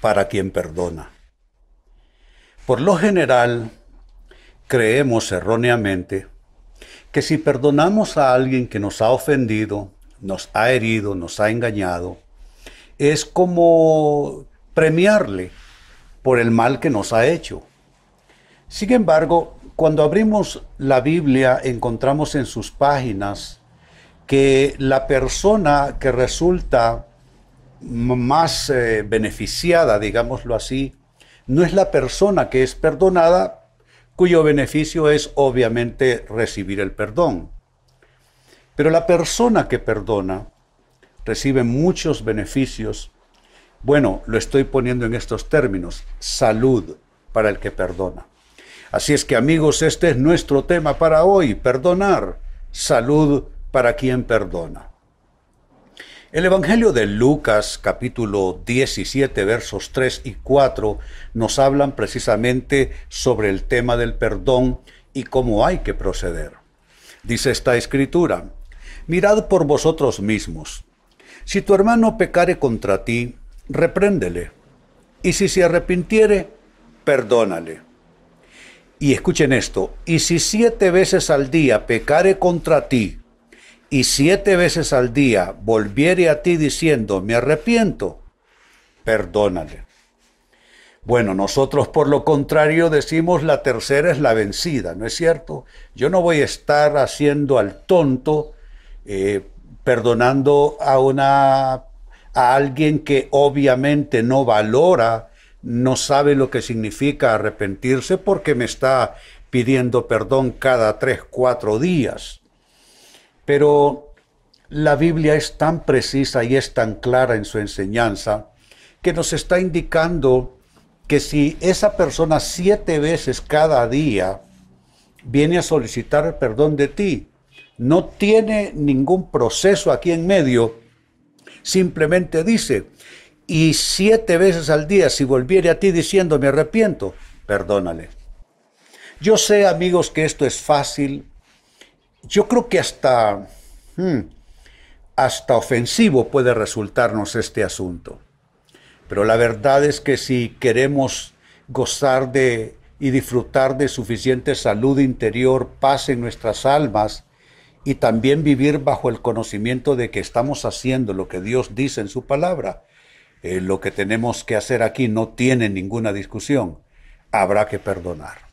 para quien perdona. Por lo general, creemos erróneamente que si perdonamos a alguien que nos ha ofendido, nos ha herido, nos ha engañado, es como premiarle por el mal que nos ha hecho. Sin embargo, cuando abrimos la Biblia encontramos en sus páginas que la persona que resulta más eh, beneficiada, digámoslo así, no es la persona que es perdonada, cuyo beneficio es obviamente recibir el perdón. Pero la persona que perdona recibe muchos beneficios. Bueno, lo estoy poniendo en estos términos, salud para el que perdona. Así es que amigos, este es nuestro tema para hoy, perdonar, salud para quien perdona. El Evangelio de Lucas capítulo 17 versos 3 y 4 nos hablan precisamente sobre el tema del perdón y cómo hay que proceder. Dice esta escritura, mirad por vosotros mismos. Si tu hermano pecare contra ti, repréndele, y si se arrepintiere, perdónale. Y escuchen esto, y si siete veces al día pecare contra ti, y siete veces al día volviere a ti diciendo, me arrepiento, perdónale. Bueno, nosotros por lo contrario decimos la tercera es la vencida, ¿no es cierto? Yo no voy a estar haciendo al tonto, eh, perdonando a una a alguien que obviamente no valora, no sabe lo que significa arrepentirse porque me está pidiendo perdón cada tres, cuatro días. Pero la Biblia es tan precisa y es tan clara en su enseñanza que nos está indicando que si esa persona siete veces cada día viene a solicitar perdón de ti, no tiene ningún proceso aquí en medio, simplemente dice, y siete veces al día si volviere a ti diciendo me arrepiento, perdónale. Yo sé amigos que esto es fácil, yo creo que hasta, hmm, hasta ofensivo puede resultarnos este asunto. Pero la verdad es que si queremos gozar de y disfrutar de suficiente salud interior, paz en nuestras almas y también vivir bajo el conocimiento de que estamos haciendo lo que Dios dice en su palabra, eh, lo que tenemos que hacer aquí no tiene ninguna discusión. Habrá que perdonar.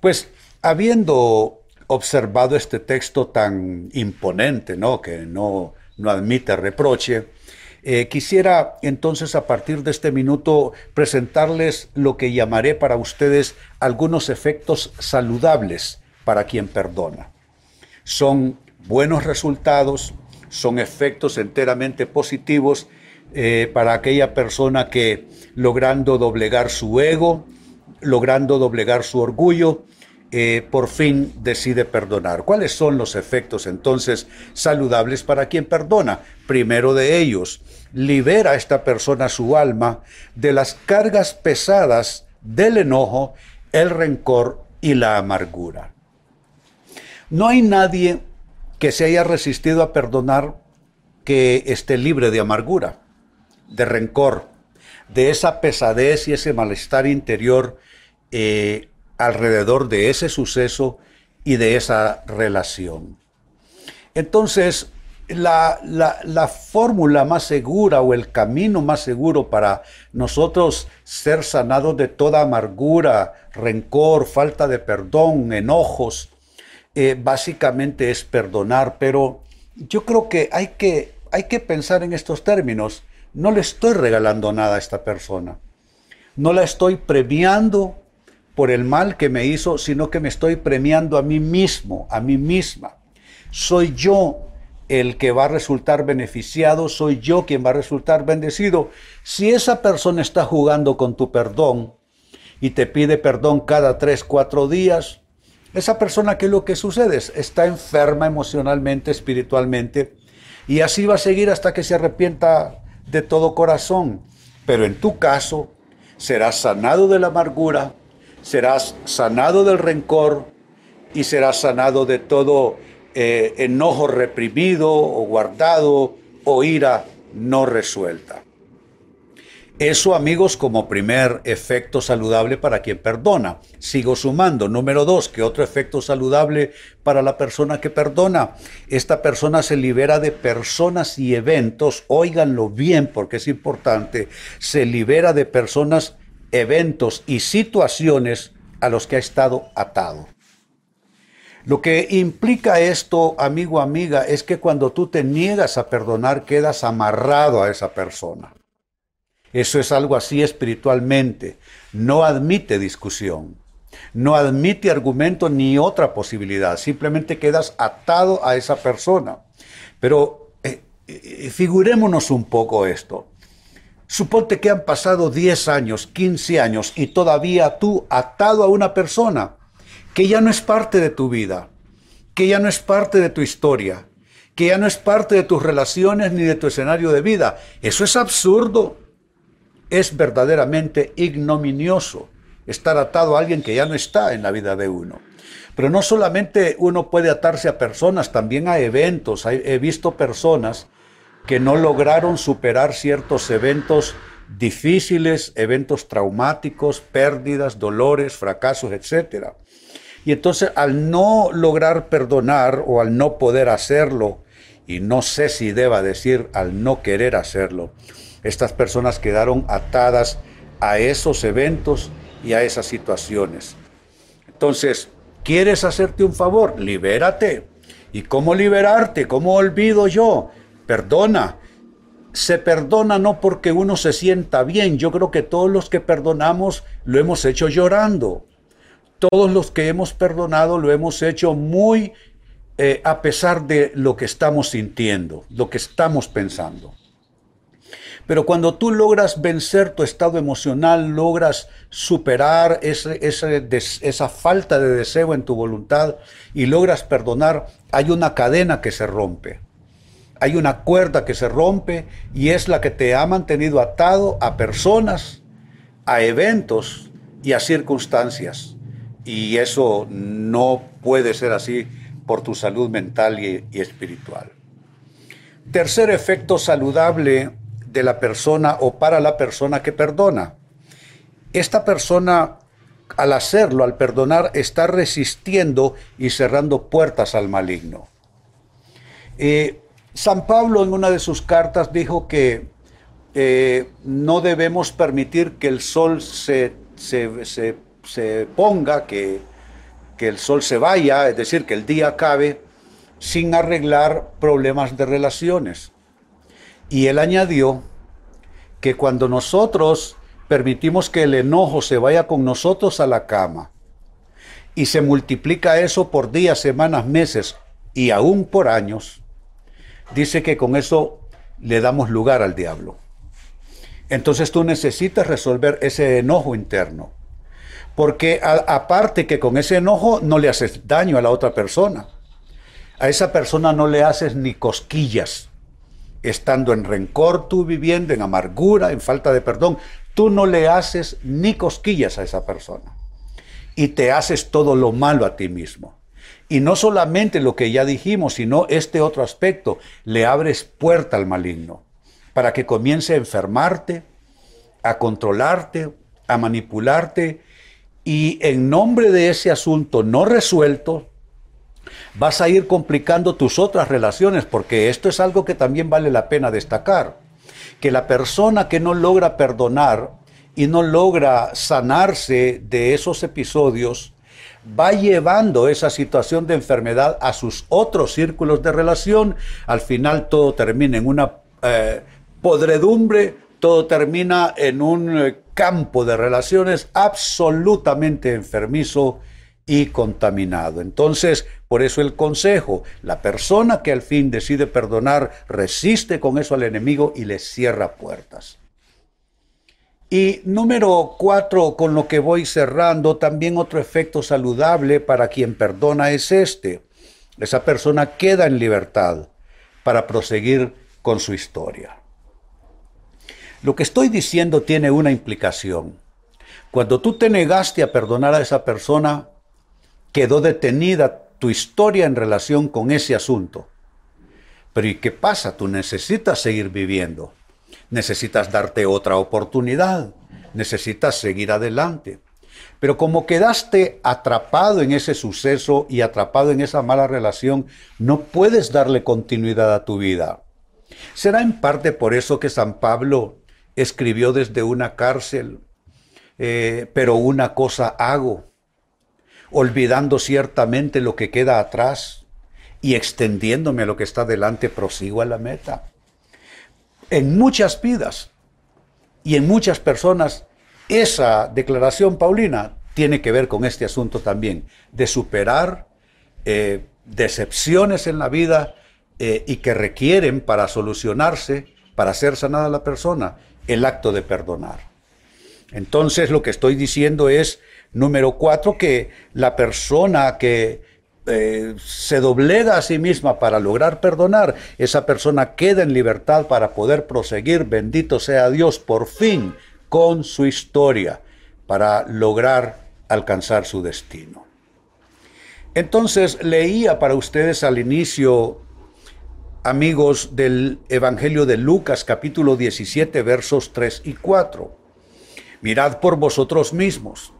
Pues habiendo observado este texto tan imponente, ¿no? que no, no admite reproche, eh, quisiera entonces a partir de este minuto presentarles lo que llamaré para ustedes algunos efectos saludables para quien perdona. Son buenos resultados, son efectos enteramente positivos eh, para aquella persona que logrando doblegar su ego, logrando doblegar su orgullo, eh, por fin decide perdonar. ¿Cuáles son los efectos entonces saludables para quien perdona? Primero de ellos, libera a esta persona su alma de las cargas pesadas del enojo, el rencor y la amargura. No hay nadie que se haya resistido a perdonar que esté libre de amargura, de rencor, de esa pesadez y ese malestar interior eh, alrededor de ese suceso y de esa relación. Entonces, la, la, fórmula más segura o el camino más seguro para nosotros ser sanados de toda amargura, rencor, falta de perdón, enojos, eh, básicamente es perdonar, pero yo creo que hay, que hay que pensar en estos términos. No le estoy regalando nada a esta persona. No la estoy premiando por el mal que me hizo, sino que me estoy premiando a mí mismo, a mí misma. Soy yo el que va a resultar beneficiado, soy yo quien va a resultar bendecido. Si esa persona está jugando con tu perdón y te pide perdón cada tres, cuatro días, esa persona, ¿qué es lo que sucede? Está enferma emocionalmente, espiritualmente, y así va a seguir hasta que se arrepienta de todo corazón. Pero en tu caso, serás sanado de la amargura, serás sanado del rencor y serás sanado de todo eh, enojo reprimido o guardado o ira no resuelta. Eso, amigos, como primer efecto saludable para quien perdona. Sigo sumando. Número dos, que otro efecto saludable para la persona que perdona. Esta persona se libera de personas y eventos, óiganlo bien porque es importante, se libera de personas, eventos y situaciones a los que ha estado atado. Lo que implica esto, amigo, amiga, es que cuando tú te niegas a perdonar, quedas amarrado a esa persona. Eso es algo así espiritualmente. No admite discusión, no admite argumento ni otra posibilidad. Simplemente quedas atado a esa persona. Pero eh, eh, figurémonos un poco esto. Suponte que han pasado 10 años, 15 años y todavía tú atado a una persona que ya no es parte de tu vida, que ya no es parte de tu historia, que ya no es parte de tus relaciones ni de tu escenario de vida. Eso es absurdo es verdaderamente ignominioso estar atado a alguien que ya no está en la vida de uno. Pero no solamente uno puede atarse a personas, también a eventos. He visto personas que no lograron superar ciertos eventos difíciles, eventos traumáticos, pérdidas, dolores, fracasos, etc. Y entonces al no lograr perdonar o al no poder hacerlo, y no sé si deba decir al no querer hacerlo, estas personas quedaron atadas a esos eventos y a esas situaciones. Entonces, ¿quieres hacerte un favor? Libérate. ¿Y cómo liberarte? ¿Cómo olvido yo? Perdona. Se perdona no porque uno se sienta bien. Yo creo que todos los que perdonamos lo hemos hecho llorando. Todos los que hemos perdonado lo hemos hecho muy eh, a pesar de lo que estamos sintiendo, lo que estamos pensando. Pero cuando tú logras vencer tu estado emocional, logras superar esa falta de deseo en tu voluntad y logras perdonar, hay una cadena que se rompe. Hay una cuerda que se rompe y es la que te ha mantenido atado a personas, a eventos y a circunstancias. Y eso no puede ser así por tu salud mental y, espiritual. Tercer efecto saludable de la persona o para la persona que perdona. Esta persona, al hacerlo, al perdonar, está resistiendo y cerrando puertas al maligno. Eh, San Pablo en una de sus cartas dijo que eh, no debemos permitir que el sol se, se, ponga, que, que el sol se vaya, es decir, que el día acabe sin arreglar problemas de relaciones. Y él añadió que cuando nosotros permitimos que el enojo se vaya con nosotros a la cama y se multiplica eso por días, semanas, meses y aún por años, dice que con eso le damos lugar al diablo. Entonces tú necesitas resolver ese enojo interno. Porque aparte que con ese enojo no le haces daño a la otra persona. A esa persona no le haces ni cosquillas estando en rencor tú viviendo, en amargura, en falta de perdón, tú no le haces ni cosquillas a esa persona. Y te haces todo lo malo a ti mismo. Y no solamente lo que ya dijimos, sino este otro aspecto, le abres puerta al maligno para que comience a enfermarte, a controlarte, a manipularte. Y en nombre de ese asunto no resuelto, vas a ir complicando tus otras relaciones, porque esto es algo que también vale la pena destacar, que la persona que no logra perdonar y no logra sanarse de esos episodios, va llevando esa situación de enfermedad a sus otros círculos de relación, al final todo termina en una eh, podredumbre, todo termina en un eh, campo de relaciones absolutamente enfermizo y contaminado. Entonces, por eso el consejo, la persona que al fin decide perdonar, resiste con eso al enemigo y le cierra puertas. Y número cuatro, con lo que voy cerrando, también otro efecto saludable para quien perdona es este. Esa persona queda en libertad para proseguir con su historia. Lo que estoy diciendo tiene una implicación. Cuando tú te negaste a perdonar a esa persona, quedó detenida tu historia en relación con ese asunto. Pero ¿y qué pasa? Tú necesitas seguir viviendo. Necesitas darte otra oportunidad. Necesitas seguir adelante. Pero como quedaste atrapado en ese suceso y atrapado en esa mala relación, no puedes darle continuidad a tu vida. Será en parte por eso que San Pablo escribió desde una cárcel, eh, pero una cosa hago, olvidando ciertamente lo que queda atrás y extendiéndome a lo que está delante, prosigo a la meta. En muchas vidas y en muchas personas, esa declaración paulina tiene que ver con este asunto también, de superar eh, decepciones en la vida eh, y que requieren para solucionarse, para ser sanada la persona, el acto de perdonar. Entonces lo que estoy diciendo es, número cuatro, que la persona que eh, se doblega a sí misma para lograr perdonar, esa persona queda en libertad para poder proseguir, bendito sea Dios, por fin con su historia, para lograr alcanzar su destino. Entonces leía para ustedes al inicio amigos del Evangelio de Lucas capítulo 17 versos 3 y 4. Mirad por vosotros mismos.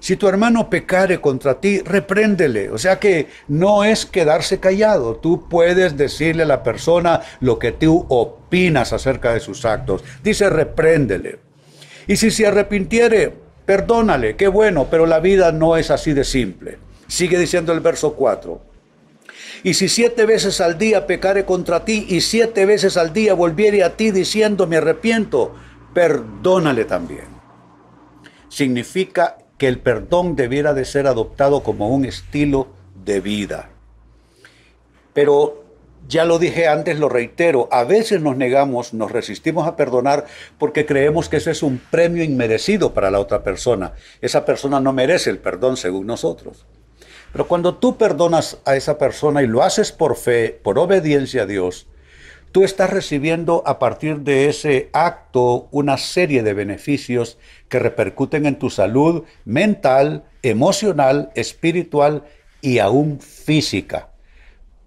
Si tu hermano pecare contra ti, repréndele. O sea que no es quedarse callado. Tú puedes decirle a la persona lo que tú opinas acerca de sus actos. Dice, repréndele. Y si se arrepintiere, perdónale. Qué bueno, pero la vida no es así de simple. Sigue diciendo el verso 4. Y si siete veces al día pecare contra ti y siete veces al día volviere a ti diciendo me arrepiento, perdónale también. Significa que el perdón debiera de ser adoptado como un estilo de vida. Pero ya lo dije antes, lo reitero, a veces nos negamos, nos resistimos a perdonar porque creemos que ese es un premio inmerecido para la otra persona. Esa persona no merece el perdón según nosotros. Pero cuando tú perdonas a esa persona y lo haces por fe, por obediencia a Dios, tú estás recibiendo a partir de ese acto una serie de beneficios que repercuten en tu salud mental, emocional, espiritual y aún física.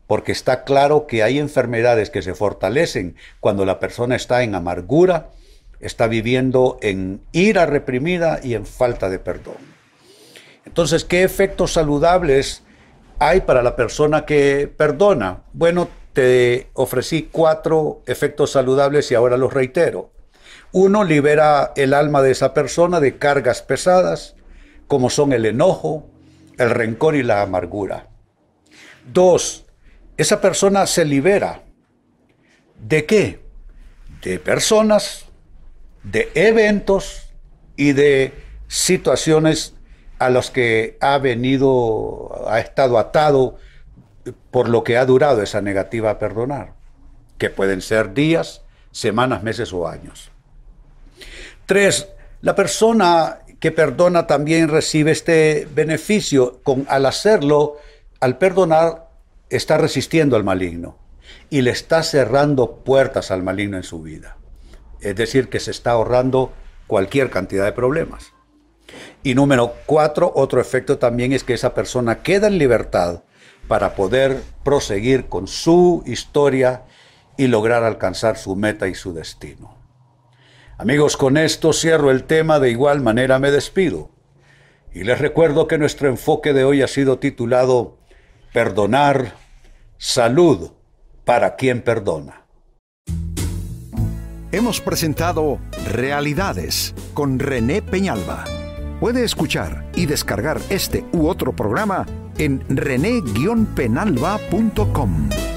Porque está claro que hay enfermedades que se fortalecen cuando la persona está en amargura, está viviendo en ira reprimida y en falta de perdón. Entonces, ¿qué efectos saludables hay para la persona que perdona? Bueno, te ofrecí cuatro efectos saludables y ahora los reitero. Uno, libera el alma de esa persona de cargas pesadas, como son el enojo, el rencor y la amargura. Dos, esa persona se libera. ¿De qué? De personas, de eventos y de situaciones a los que ha venido, ha estado atado por lo que ha durado esa negativa a perdonar, que pueden ser días, semanas, meses o años. Tres, la persona que perdona también recibe este beneficio. Con, al hacerlo, al perdonar, está resistiendo al maligno y le está cerrando puertas al maligno en su vida. Es decir, que se está ahorrando cualquier cantidad de problemas. Y número cuatro, otro efecto también es que esa persona queda en libertad para poder proseguir con su historia y lograr alcanzar su meta y su destino. Amigos, con esto cierro el tema, de igual manera me despido. Y les recuerdo que nuestro enfoque de hoy ha sido titulado Perdonar, salud para quien perdona. Hemos presentado Realidades con René Peñalba. Puede escuchar y descargar este u otro programa en rene-penalba.com.